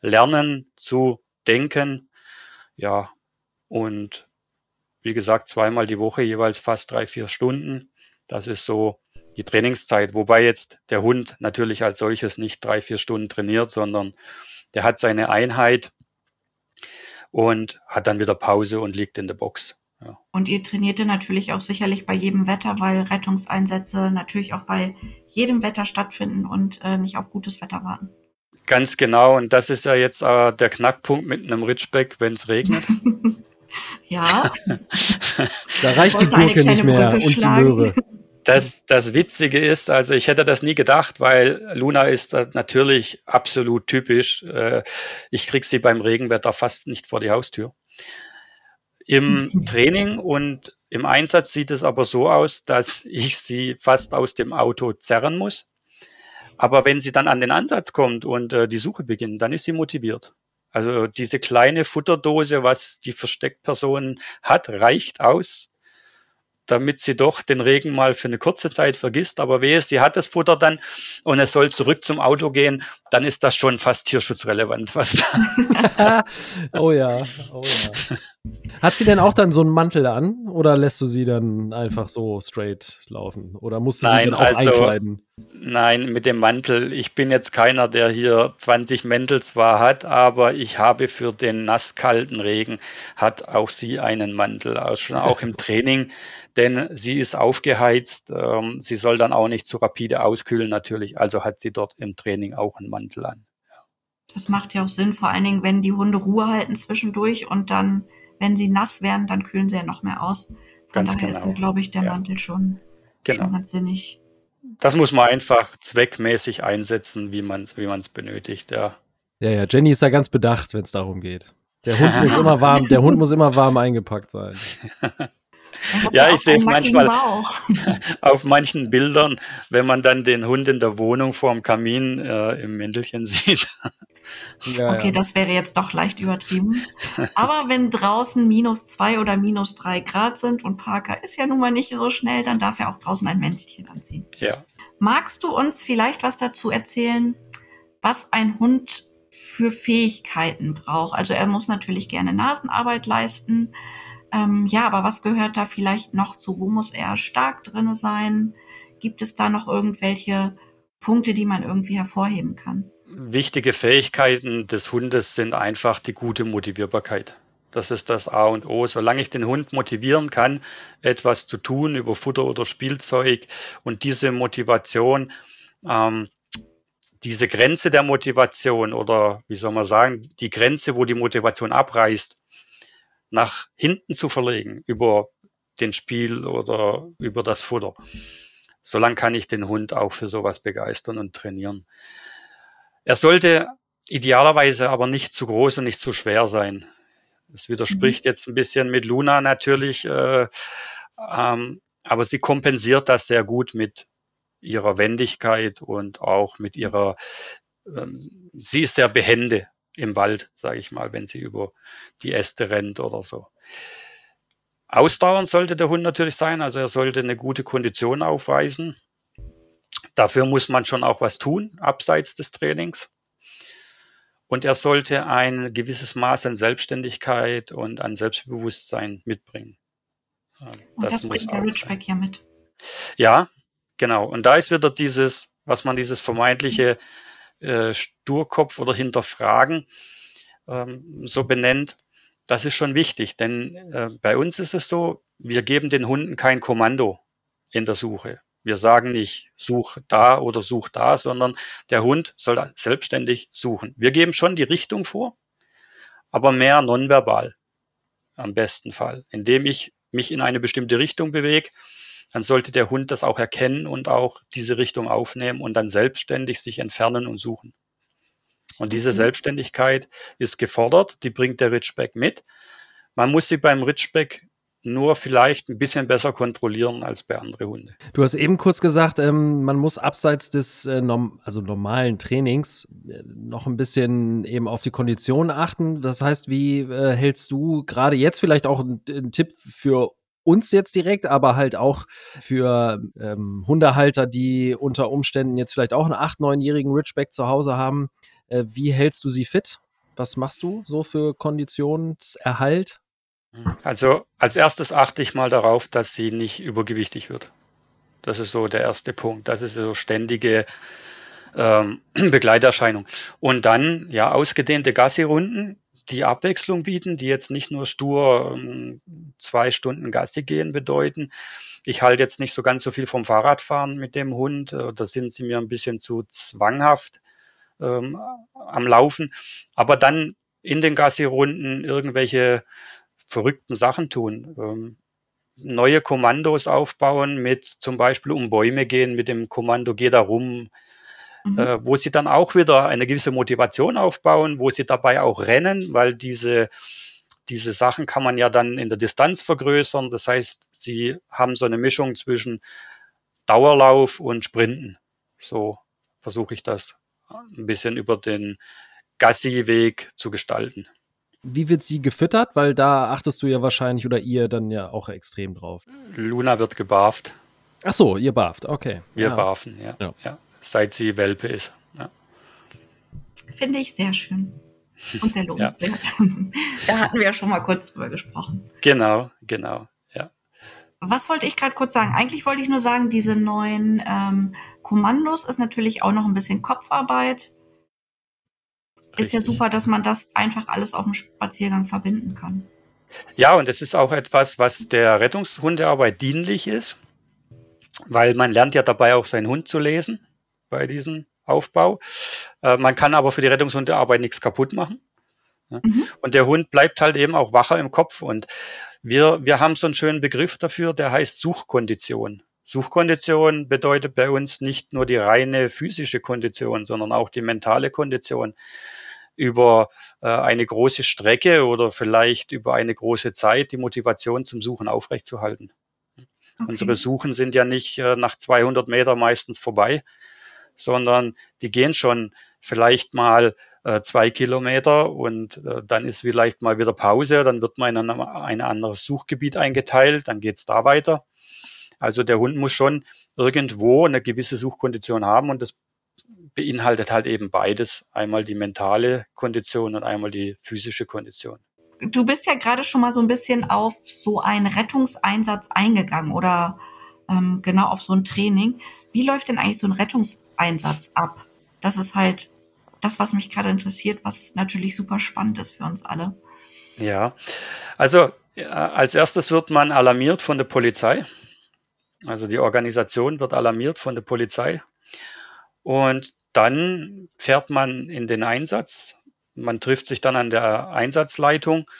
lernen zu denken. Ja, und wie gesagt, zweimal die Woche jeweils fast drei, vier Stunden. Das ist so die Trainingszeit, wobei jetzt der Hund natürlich als solches nicht drei, vier Stunden trainiert, sondern der hat seine Einheit und hat dann wieder Pause und liegt in der Box. Ja. Und ihr trainiert natürlich auch sicherlich bei jedem Wetter, weil Rettungseinsätze natürlich auch bei jedem Wetter stattfinden und äh, nicht auf gutes Wetter warten. Ganz genau. Und das ist ja jetzt äh, der Knackpunkt mit einem Ridgeback, wenn es regnet. <laughs> ja. <laughs> da reicht die Gurke nicht mehr und die Möhre. Das, das Witzige ist, also ich hätte das nie gedacht, weil Luna ist natürlich absolut typisch. Äh, ich krieg sie beim Regenwetter fast nicht vor die Haustür. Im <laughs> Training und im Einsatz sieht es aber so aus, dass ich sie fast aus dem Auto zerren muss. Aber wenn sie dann an den Ansatz kommt und äh, die Suche beginnt, dann ist sie motiviert. Also diese kleine Futterdose, was die Versteckperson hat, reicht aus, damit sie doch den Regen mal für eine kurze Zeit vergisst. Aber wehe, sie hat das Futter dann und es soll zurück zum Auto gehen, dann ist das schon fast tierschutzrelevant. Was <laughs> <laughs> oh ja, oh ja. Hat sie denn auch dann so einen Mantel an oder lässt du sie dann einfach so straight laufen? Oder musst du Nein, sie dann auch also, einkleiden? Nein, mit dem Mantel. Ich bin jetzt keiner, der hier 20 Mäntel zwar hat, aber ich habe für den nasskalten Regen hat auch sie einen Mantel, auch schon auch im <laughs> Training, denn sie ist aufgeheizt. Ähm, sie soll dann auch nicht zu rapide auskühlen natürlich, also hat sie dort im Training auch einen Mantel an. Das macht ja auch Sinn, vor allen Dingen, wenn die Hunde Ruhe halten zwischendurch und dann wenn sie nass werden, dann kühlen sie ja noch mehr aus. Von ganz daher genau. ist dann, glaube ich, der ja. Mantel schon, genau. schon ganz sinnig. Das muss man einfach zweckmäßig einsetzen, wie man es wie man's benötigt, ja. Ja, ja, Jenny ist da ganz bedacht, wenn es darum geht. Der Hund muss immer warm, der Hund muss immer warm eingepackt sein. <laughs> Ja, ich sehe es manchmal <laughs> auf manchen Bildern, wenn man dann den Hund in der Wohnung vorm Kamin äh, im Mäntelchen <laughs> sieht. Ja, okay, ja. das wäre jetzt doch leicht übertrieben. Aber wenn draußen minus zwei oder minus drei Grad sind und Parker ist ja nun mal nicht so schnell, dann darf er auch draußen ein Mäntelchen anziehen. Ja. Magst du uns vielleicht was dazu erzählen, was ein Hund für Fähigkeiten braucht? Also er muss natürlich gerne Nasenarbeit leisten. Ähm, ja, aber was gehört da vielleicht noch zu? Wo muss er stark drinne sein? Gibt es da noch irgendwelche Punkte, die man irgendwie hervorheben kann? Wichtige Fähigkeiten des Hundes sind einfach die gute Motivierbarkeit. Das ist das A und O. Solange ich den Hund motivieren kann, etwas zu tun über Futter oder Spielzeug und diese Motivation, ähm, diese Grenze der Motivation oder wie soll man sagen, die Grenze, wo die Motivation abreißt, nach hinten zu verlegen über den Spiel oder über das Futter. Solange kann ich den Hund auch für sowas begeistern und trainieren. Er sollte idealerweise aber nicht zu groß und nicht zu schwer sein. Das widerspricht mhm. jetzt ein bisschen mit Luna natürlich, äh, ähm, aber sie kompensiert das sehr gut mit ihrer Wendigkeit und auch mit ihrer, ähm, sie ist sehr behende im Wald, sage ich mal, wenn sie über die Äste rennt oder so. Ausdauernd sollte der Hund natürlich sein, also er sollte eine gute Kondition aufweisen. Dafür muss man schon auch was tun, abseits des Trainings. Und er sollte ein gewisses Maß an Selbstständigkeit und an Selbstbewusstsein mitbringen. Und das, das bringt der Ridgeback ja mit. Ja, genau. Und da ist wieder dieses, was man dieses vermeintliche äh, Sturkopf oder Hinterfragen ähm, so benennt, das ist schon wichtig, denn äh, bei uns ist es so, wir geben den Hunden kein Kommando in der Suche. Wir sagen nicht, such da oder such da, sondern der Hund soll selbstständig suchen. Wir geben schon die Richtung vor, aber mehr nonverbal am besten Fall, indem ich mich in eine bestimmte Richtung bewege dann sollte der Hund das auch erkennen und auch diese Richtung aufnehmen und dann selbstständig sich entfernen und suchen. Und diese mhm. Selbstständigkeit ist gefordert, die bringt der Ridgeback mit. Man muss sie beim Ridgeback nur vielleicht ein bisschen besser kontrollieren als bei anderen Hunden. Du hast eben kurz gesagt, ähm, man muss abseits des äh, norm also normalen Trainings äh, noch ein bisschen eben auf die Konditionen achten. Das heißt, wie äh, hältst du gerade jetzt vielleicht auch einen Tipp für uns jetzt direkt, aber halt auch für ähm, Hundehalter, die unter Umständen jetzt vielleicht auch einen acht, neunjährigen Ridgeback zu Hause haben. Äh, wie hältst du sie fit? Was machst du so für Konditionserhalt? Also als erstes achte ich mal darauf, dass sie nicht übergewichtig wird. Das ist so der erste Punkt. Das ist so ständige ähm, <clears throat> Begleiterscheinung. Und dann ja ausgedehnte Gassi-Runden die Abwechslung bieten, die jetzt nicht nur stur ähm, zwei Stunden Gassi gehen bedeuten. Ich halte jetzt nicht so ganz so viel vom Fahrradfahren mit dem Hund. Äh, da sind sie mir ein bisschen zu zwanghaft ähm, am Laufen. Aber dann in den Gassi-Runden irgendwelche verrückten Sachen tun. Ähm, neue Kommandos aufbauen mit zum Beispiel um Bäume gehen, mit dem Kommando geh da rum, mhm. äh, wo sie dann auch wieder eine gewisse Motivation aufbauen, wo sie dabei auch rennen, weil diese, diese Sachen kann man ja dann in der Distanz vergrößern. Das heißt, sie haben so eine Mischung zwischen Dauerlauf und Sprinten. So versuche ich das ein bisschen über den Gassi-Weg zu gestalten. Wie wird sie gefüttert? Weil da achtest du ja wahrscheinlich oder ihr dann ja auch extrem drauf. Luna wird gebarft. Ach so, ihr barft, okay. Wir ja. barfen, ja. ja. ja. Seit sie Welpe ist. Ja. Finde ich sehr schön. <laughs> Und sehr lobenswert. <laughs> da hatten wir ja schon mal kurz drüber gesprochen. Genau, genau, ja. Was wollte ich gerade kurz sagen? Eigentlich wollte ich nur sagen, diese neuen ähm, Kommandos ist natürlich auch noch ein bisschen Kopfarbeit. Ist ja super, dass man das einfach alles auf dem Spaziergang verbinden kann. Ja, und es ist auch etwas, was der Rettungshundearbeit dienlich ist, weil man lernt ja dabei auch seinen Hund zu lesen bei diesem Aufbau. Äh, man kann aber für die Rettungshundearbeit nichts kaputt machen. Ja? Mhm. Und der Hund bleibt halt eben auch wacher im Kopf. Und wir, wir haben so einen schönen Begriff dafür, der heißt Suchkondition. Suchkondition bedeutet bei uns nicht nur die reine physische Kondition, sondern auch die mentale Kondition über äh, eine große Strecke oder vielleicht über eine große Zeit die Motivation zum Suchen aufrechtzuerhalten. Okay. Unsere Suchen sind ja nicht äh, nach 200 Meter meistens vorbei, sondern die gehen schon vielleicht mal äh, zwei Kilometer und äh, dann ist vielleicht mal wieder Pause, dann wird man in ein, ein anderes Suchgebiet eingeteilt, dann geht's da weiter. Also der Hund muss schon irgendwo eine gewisse Suchkondition haben und das beinhaltet halt eben beides. Einmal die mentale Kondition und einmal die physische Kondition. Du bist ja gerade schon mal so ein bisschen auf so einen Rettungseinsatz eingegangen oder ähm, genau auf so ein Training. Wie läuft denn eigentlich so ein Rettungseinsatz ab? Das ist halt das, was mich gerade interessiert, was natürlich super spannend ist für uns alle. Ja, also als erstes wird man alarmiert von der Polizei. Also die Organisation wird alarmiert von der Polizei. Und dann fährt man in den Einsatz. Man trifft sich dann an der Einsatzleitung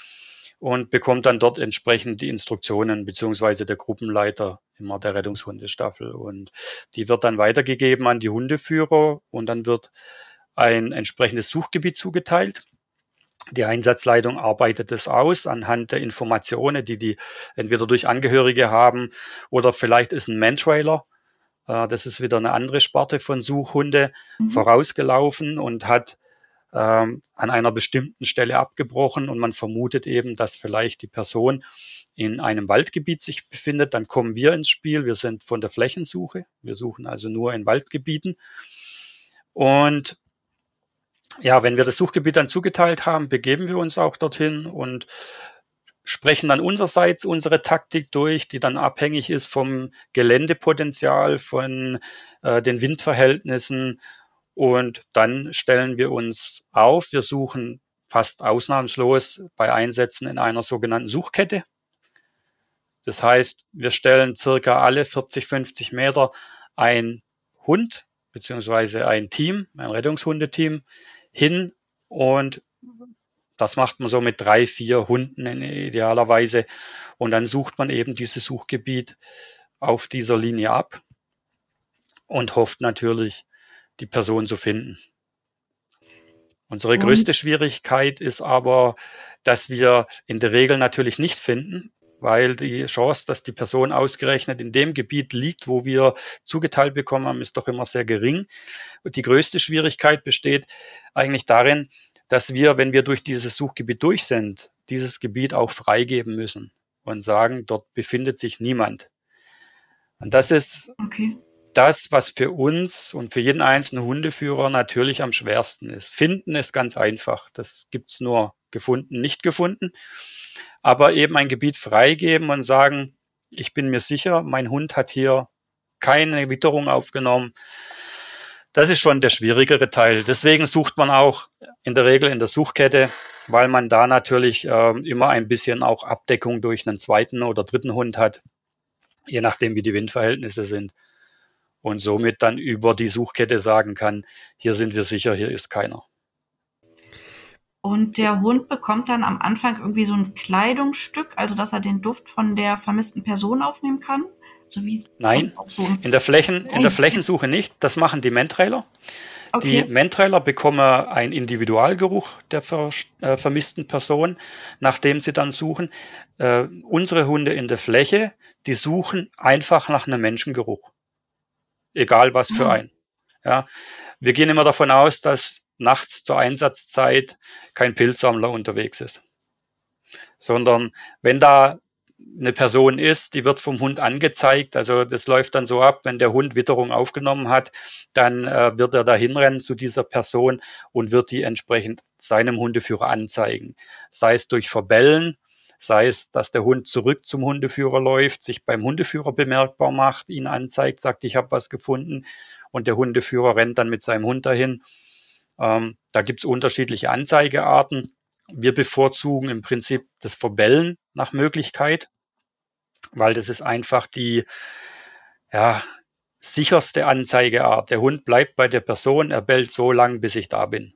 und bekommt dann dort entsprechend die Instruktionen beziehungsweise der Gruppenleiter immer der Rettungshundestaffel. Und die wird dann weitergegeben an die Hundeführer und dann wird ein entsprechendes Suchgebiet zugeteilt. Die Einsatzleitung arbeitet es aus anhand der Informationen, die die entweder durch Angehörige haben oder vielleicht ist ein Mantrailer das ist wieder eine andere Sparte von Suchhunde mhm. vorausgelaufen und hat ähm, an einer bestimmten Stelle abgebrochen und man vermutet eben, dass vielleicht die Person in einem Waldgebiet sich befindet. Dann kommen wir ins Spiel. Wir sind von der Flächensuche. Wir suchen also nur in Waldgebieten. Und ja, wenn wir das Suchgebiet dann zugeteilt haben, begeben wir uns auch dorthin und sprechen dann unsererseits unsere Taktik durch, die dann abhängig ist vom Geländepotenzial, von äh, den Windverhältnissen. Und dann stellen wir uns auf. Wir suchen fast ausnahmslos bei Einsätzen in einer sogenannten Suchkette. Das heißt, wir stellen circa alle 40, 50 Meter ein Hund beziehungsweise ein Team, ein Rettungshundeteam hin und das macht man so mit drei, vier Hunden idealerweise. Und dann sucht man eben dieses Suchgebiet auf dieser Linie ab und hofft natürlich, die Person zu finden. Unsere größte Schwierigkeit ist aber, dass wir in der Regel natürlich nicht finden, weil die Chance, dass die Person ausgerechnet in dem Gebiet liegt, wo wir zugeteilt bekommen haben, ist doch immer sehr gering. Und die größte Schwierigkeit besteht eigentlich darin, dass wir, wenn wir durch dieses Suchgebiet durch sind, dieses Gebiet auch freigeben müssen und sagen, dort befindet sich niemand. Und das ist okay. das, was für uns und für jeden einzelnen Hundeführer natürlich am schwersten ist. Finden ist ganz einfach. Das gibt's nur gefunden, nicht gefunden. Aber eben ein Gebiet freigeben und sagen, ich bin mir sicher, mein Hund hat hier keine Witterung aufgenommen. Das ist schon der schwierigere Teil. Deswegen sucht man auch in der Regel in der Suchkette, weil man da natürlich äh, immer ein bisschen auch Abdeckung durch einen zweiten oder dritten Hund hat, je nachdem wie die Windverhältnisse sind. Und somit dann über die Suchkette sagen kann, hier sind wir sicher, hier ist keiner. Und der Hund bekommt dann am Anfang irgendwie so ein Kleidungsstück, also dass er den Duft von der vermissten Person aufnehmen kann. So Nein, so in, der Flächen, in der Flächensuche nicht. Das machen die Mentrailer. Okay. Die Mentrailer bekommen einen Individualgeruch der ver, äh, vermissten Person, nachdem sie dann suchen. Äh, unsere Hunde in der Fläche, die suchen einfach nach einem Menschengeruch. Egal was für mhm. ein. Ja. Wir gehen immer davon aus, dass nachts zur Einsatzzeit kein Pilzsammler unterwegs ist. Sondern wenn da eine Person ist, die wird vom Hund angezeigt. Also das läuft dann so ab, wenn der Hund Witterung aufgenommen hat, dann äh, wird er da hinrennen zu dieser Person und wird die entsprechend seinem Hundeführer anzeigen. Sei es durch Verbellen, sei es, dass der Hund zurück zum Hundeführer läuft, sich beim Hundeführer bemerkbar macht, ihn anzeigt, sagt, ich habe was gefunden und der Hundeführer rennt dann mit seinem Hund dahin. Ähm, da gibt es unterschiedliche Anzeigearten. Wir bevorzugen im Prinzip das Verbellen nach Möglichkeit, weil das ist einfach die ja, sicherste Anzeigeart. Der Hund bleibt bei der Person, er bellt so lang, bis ich da bin.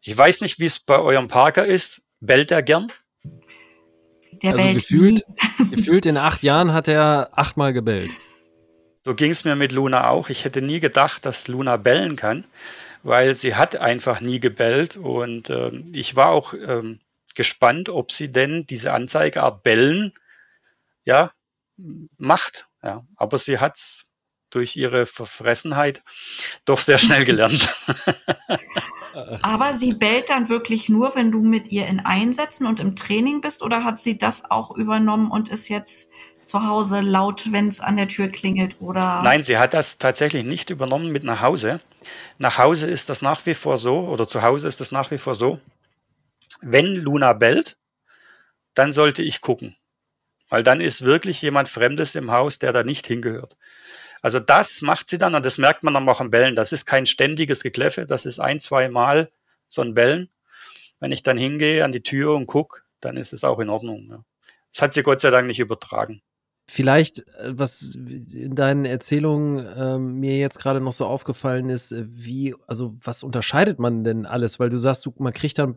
Ich weiß nicht, wie es bei eurem Parker ist. Bellt er gern? Der also gefühlt, <laughs> gefühlt in acht Jahren hat er achtmal gebellt. So ging es mir mit Luna auch. Ich hätte nie gedacht, dass Luna bellen kann weil sie hat einfach nie gebellt und äh, ich war auch ähm, gespannt, ob sie denn diese Anzeigeart Bellen ja macht. Ja, aber sie hat's durch ihre Verfressenheit doch sehr schnell gelernt. <laughs> Aber sie bellt dann wirklich nur, wenn du mit ihr in Einsätzen und im Training bist, oder hat sie das auch übernommen und ist jetzt zu Hause laut, wenn es an der Tür klingelt oder? Nein, sie hat das tatsächlich nicht übernommen mit nach Hause. Nach Hause ist das nach wie vor so, oder zu Hause ist das nach wie vor so. Wenn Luna bellt, dann sollte ich gucken. Weil dann ist wirklich jemand Fremdes im Haus, der da nicht hingehört. Also das macht sie dann, und das merkt man dann auch am Bellen. Das ist kein ständiges Gekläffe, das ist ein, zwei Mal so ein Bellen. Wenn ich dann hingehe an die Tür und gucke, dann ist es auch in Ordnung. Ja. Das hat sie Gott sei Dank nicht übertragen. Vielleicht, äh, was in deinen Erzählungen äh, mir jetzt gerade noch so aufgefallen ist, äh, wie, also was unterscheidet man denn alles? Weil du sagst, du, man kriegt dann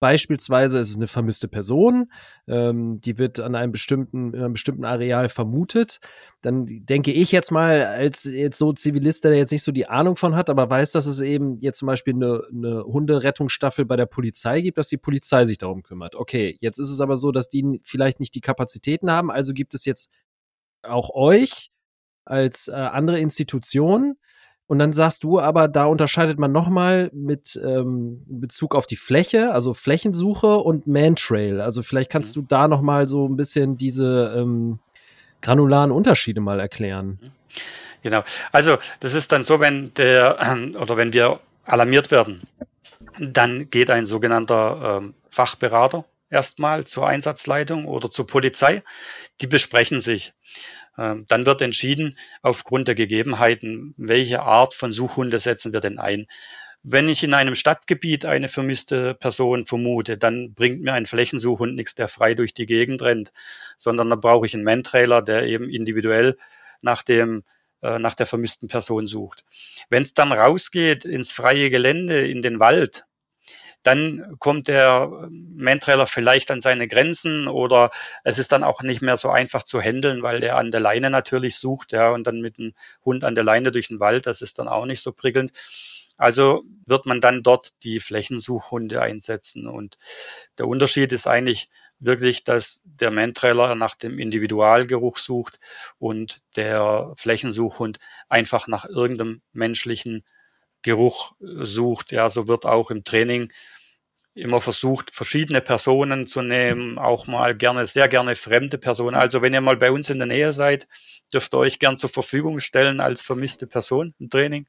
Beispielsweise ist es eine vermisste Person, ähm, die wird an einem bestimmten, in einem bestimmten Areal vermutet. Dann denke ich jetzt mal, als jetzt so Zivilist, der jetzt nicht so die Ahnung von hat, aber weiß, dass es eben jetzt zum Beispiel eine, eine Hunderettungsstaffel bei der Polizei gibt, dass die Polizei sich darum kümmert. Okay, jetzt ist es aber so, dass die vielleicht nicht die Kapazitäten haben, also gibt es jetzt auch euch als äh, andere Institution, und dann sagst du aber, da unterscheidet man nochmal mit ähm, Bezug auf die Fläche, also Flächensuche und Mantrail. Also vielleicht kannst mhm. du da nochmal so ein bisschen diese ähm, granularen Unterschiede mal erklären. Mhm. Genau. Also das ist dann so, wenn der <clears throat> oder wenn wir alarmiert werden, dann geht ein sogenannter ähm, Fachberater erstmal zur Einsatzleitung oder zur Polizei. Die besprechen sich. Ähm, dann wird entschieden, aufgrund der Gegebenheiten, welche Art von Suchhunde setzen wir denn ein. Wenn ich in einem Stadtgebiet eine vermisste Person vermute, dann bringt mir ein Flächensuchhund nichts, der frei durch die Gegend rennt, sondern da brauche ich einen Mantrailer, der eben individuell nach dem äh, nach der vermissten Person sucht. Wenn es dann rausgeht ins freie Gelände, in den Wald, dann kommt der Mantrailer vielleicht an seine Grenzen oder es ist dann auch nicht mehr so einfach zu handeln, weil der an der Leine natürlich sucht, ja, und dann mit dem Hund an der Leine durch den Wald, das ist dann auch nicht so prickelnd. Also wird man dann dort die Flächensuchhunde einsetzen. Und der Unterschied ist eigentlich wirklich, dass der Mantrailer nach dem Individualgeruch sucht und der Flächensuchhund einfach nach irgendeinem menschlichen Geruch sucht. Ja, so wird auch im Training immer versucht, verschiedene Personen zu nehmen, auch mal gerne, sehr gerne fremde Personen. Also wenn ihr mal bei uns in der Nähe seid, dürft ihr euch gern zur Verfügung stellen als vermisste Person im Training.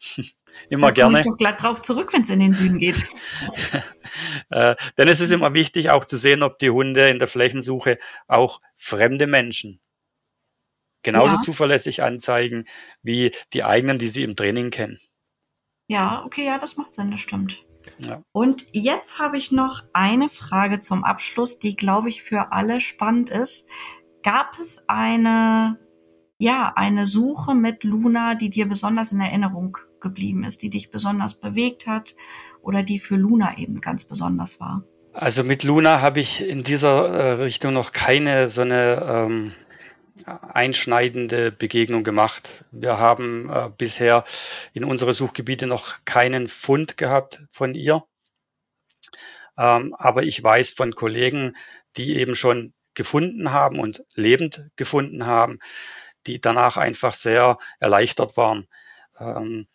<laughs> immer da gerne. Ich doch glatt drauf zurück, wenn es in den Süden geht. <laughs> <laughs> äh, denn es ist immer wichtig, auch zu sehen, ob die Hunde in der Flächensuche auch fremde Menschen genauso ja. zuverlässig anzeigen wie die eigenen, die sie im Training kennen. Ja, okay, ja, das macht Sinn, das stimmt. Ja. Und jetzt habe ich noch eine Frage zum Abschluss, die, glaube ich, für alle spannend ist. Gab es eine, ja, eine Suche mit Luna, die dir besonders in Erinnerung geblieben ist, die dich besonders bewegt hat oder die für Luna eben ganz besonders war? Also mit Luna habe ich in dieser äh, Richtung noch keine so eine ähm, einschneidende Begegnung gemacht. Wir haben äh, bisher in unsere Suchgebiete noch keinen Fund gehabt von ihr. Ähm, aber ich weiß von Kollegen, die eben schon gefunden haben und lebend gefunden haben, die danach einfach sehr erleichtert waren. Ähm,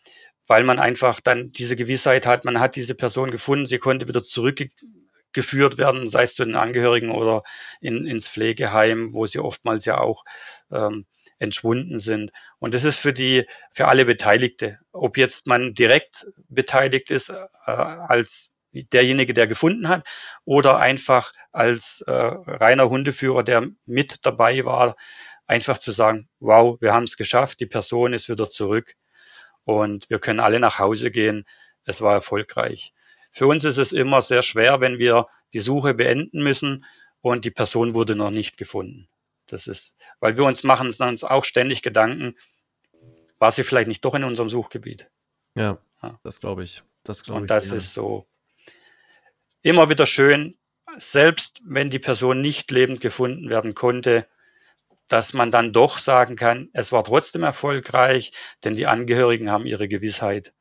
weil man einfach dann diese Gewissheit hat, man hat diese Person gefunden, sie konnte wieder zurück geführt werden, sei es zu den Angehörigen oder in, ins Pflegeheim, wo sie oftmals ja auch ähm, entschwunden sind. Und das ist für die, für alle Beteiligte, ob jetzt man direkt beteiligt ist äh, als derjenige, der gefunden hat, oder einfach als äh, reiner Hundeführer, der mit dabei war, einfach zu sagen, wow, wir haben es geschafft, die Person ist wieder zurück und wir können alle nach Hause gehen. Es war erfolgreich. Für uns ist es immer sehr schwer, wenn wir die Suche beenden müssen und die Person wurde noch nicht gefunden. Das ist, weil wir uns machen uns auch ständig Gedanken, war sie vielleicht nicht doch in unserem Suchgebiet? Ja, ja. das glaube ich. Das glaube ich. Und das ist so immer wieder schön, selbst wenn die Person nicht lebend gefunden werden konnte, dass man dann doch sagen kann, es war trotzdem erfolgreich, denn die Angehörigen haben ihre Gewissheit.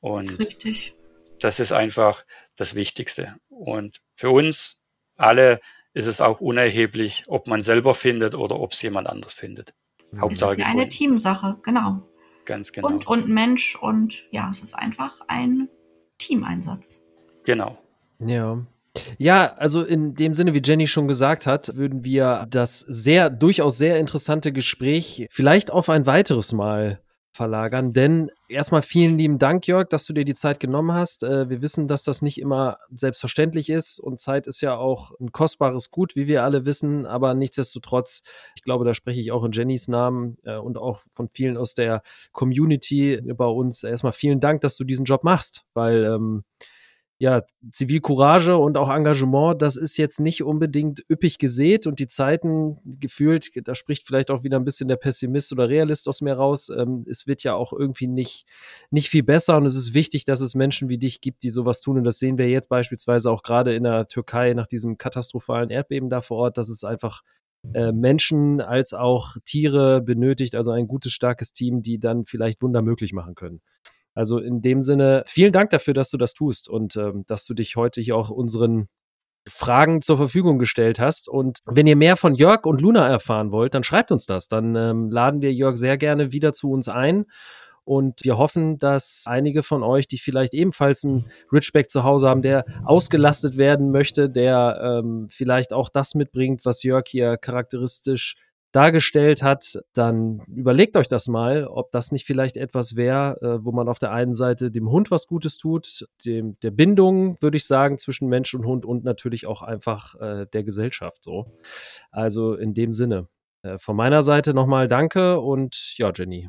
Und Richtig. Das ist einfach das Wichtigste. Und für uns alle ist es auch unerheblich, ob man selber findet oder ob es jemand anders findet. Hauptsache es ist ja eine Teamsache, genau. Ganz genau. Und, und Mensch und ja, es ist einfach ein Teameinsatz. Genau. Ja. Ja, also in dem Sinne, wie Jenny schon gesagt hat, würden wir das sehr, durchaus sehr interessante Gespräch vielleicht auf ein weiteres Mal verlagern. Denn erstmal vielen lieben Dank, Jörg, dass du dir die Zeit genommen hast. Äh, wir wissen, dass das nicht immer selbstverständlich ist und Zeit ist ja auch ein kostbares Gut, wie wir alle wissen. Aber nichtsdestotrotz, ich glaube, da spreche ich auch in Jennys Namen äh, und auch von vielen aus der Community bei uns. Erstmal vielen Dank, dass du diesen Job machst, weil ähm, ja, Zivilcourage und auch Engagement, das ist jetzt nicht unbedingt üppig gesät und die Zeiten gefühlt, da spricht vielleicht auch wieder ein bisschen der Pessimist oder Realist aus mir raus. Ähm, es wird ja auch irgendwie nicht, nicht viel besser und es ist wichtig, dass es Menschen wie dich gibt, die sowas tun und das sehen wir jetzt beispielsweise auch gerade in der Türkei nach diesem katastrophalen Erdbeben da vor Ort, dass es einfach äh, Menschen als auch Tiere benötigt, also ein gutes, starkes Team, die dann vielleicht Wunder möglich machen können. Also in dem Sinne, vielen Dank dafür, dass du das tust und ähm, dass du dich heute hier auch unseren Fragen zur Verfügung gestellt hast. Und wenn ihr mehr von Jörg und Luna erfahren wollt, dann schreibt uns das. Dann ähm, laden wir Jörg sehr gerne wieder zu uns ein. Und wir hoffen, dass einige von euch, die vielleicht ebenfalls einen Richback zu Hause haben, der ausgelastet werden möchte, der ähm, vielleicht auch das mitbringt, was Jörg hier charakteristisch dargestellt hat, dann überlegt euch das mal, ob das nicht vielleicht etwas wäre, äh, wo man auf der einen Seite dem Hund was Gutes tut, dem, der Bindung, würde ich sagen, zwischen Mensch und Hund und natürlich auch einfach äh, der Gesellschaft so. Also in dem Sinne. Äh, von meiner Seite nochmal danke und ja, Jenny.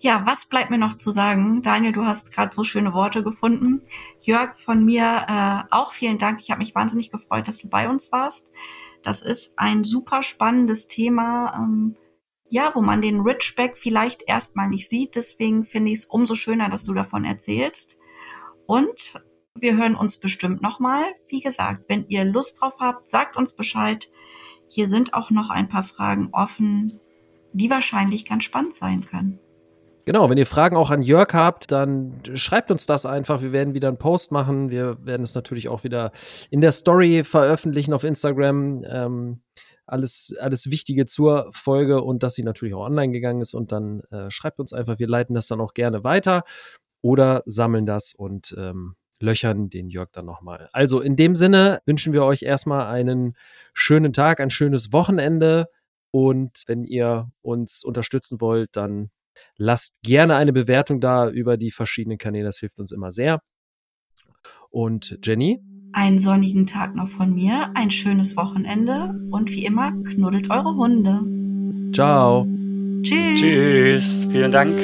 Ja, was bleibt mir noch zu sagen? Daniel, du hast gerade so schöne Worte gefunden. Jörg, von mir äh, auch vielen Dank. Ich habe mich wahnsinnig gefreut, dass du bei uns warst. Das ist ein super spannendes Thema, ähm, ja, wo man den Ridgeback vielleicht erstmal nicht sieht. Deswegen finde ich es umso schöner, dass du davon erzählst. Und wir hören uns bestimmt nochmal. Wie gesagt, wenn ihr Lust drauf habt, sagt uns Bescheid. Hier sind auch noch ein paar Fragen offen, die wahrscheinlich ganz spannend sein können. Genau, wenn ihr Fragen auch an Jörg habt, dann schreibt uns das einfach. Wir werden wieder einen Post machen. Wir werden es natürlich auch wieder in der Story veröffentlichen auf Instagram. Ähm, alles, alles Wichtige zur Folge und dass sie natürlich auch online gegangen ist. Und dann äh, schreibt uns einfach, wir leiten das dann auch gerne weiter oder sammeln das und ähm, löchern den Jörg dann nochmal. Also in dem Sinne wünschen wir euch erstmal einen schönen Tag, ein schönes Wochenende. Und wenn ihr uns unterstützen wollt, dann Lasst gerne eine Bewertung da über die verschiedenen Kanäle, das hilft uns immer sehr. Und Jenny? Einen sonnigen Tag noch von mir, ein schönes Wochenende und wie immer knuddelt eure Hunde. Ciao. Tschüss. Tschüss. Vielen Dank.